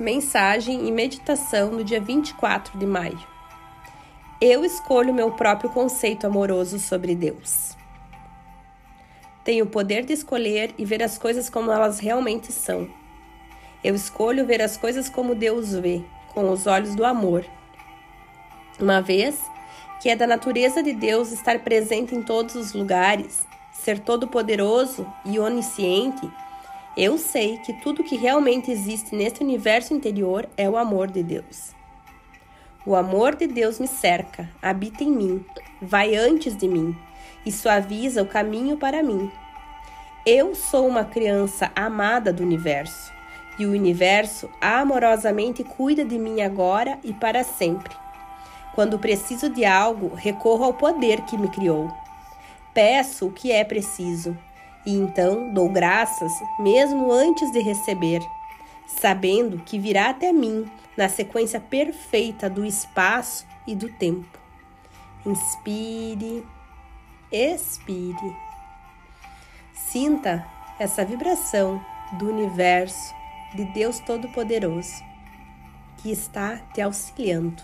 Mensagem e meditação do dia 24 de maio. Eu escolho meu próprio conceito amoroso sobre Deus. Tenho o poder de escolher e ver as coisas como elas realmente são. Eu escolho ver as coisas como Deus vê, com os olhos do amor. Uma vez que é da natureza de Deus estar presente em todos os lugares, ser todo-poderoso e onisciente, eu sei que tudo que realmente existe neste universo interior é o amor de Deus. O amor de Deus me cerca, habita em mim, vai antes de mim e suaviza o caminho para mim. Eu sou uma criança amada do universo e o universo amorosamente cuida de mim agora e para sempre. Quando preciso de algo, recorro ao poder que me criou. Peço o que é preciso e então dou graças mesmo antes de receber, sabendo que virá até mim na sequência perfeita do espaço e do tempo. Inspire, expire. Sinta essa vibração do universo de Deus Todo-Poderoso que está te auxiliando.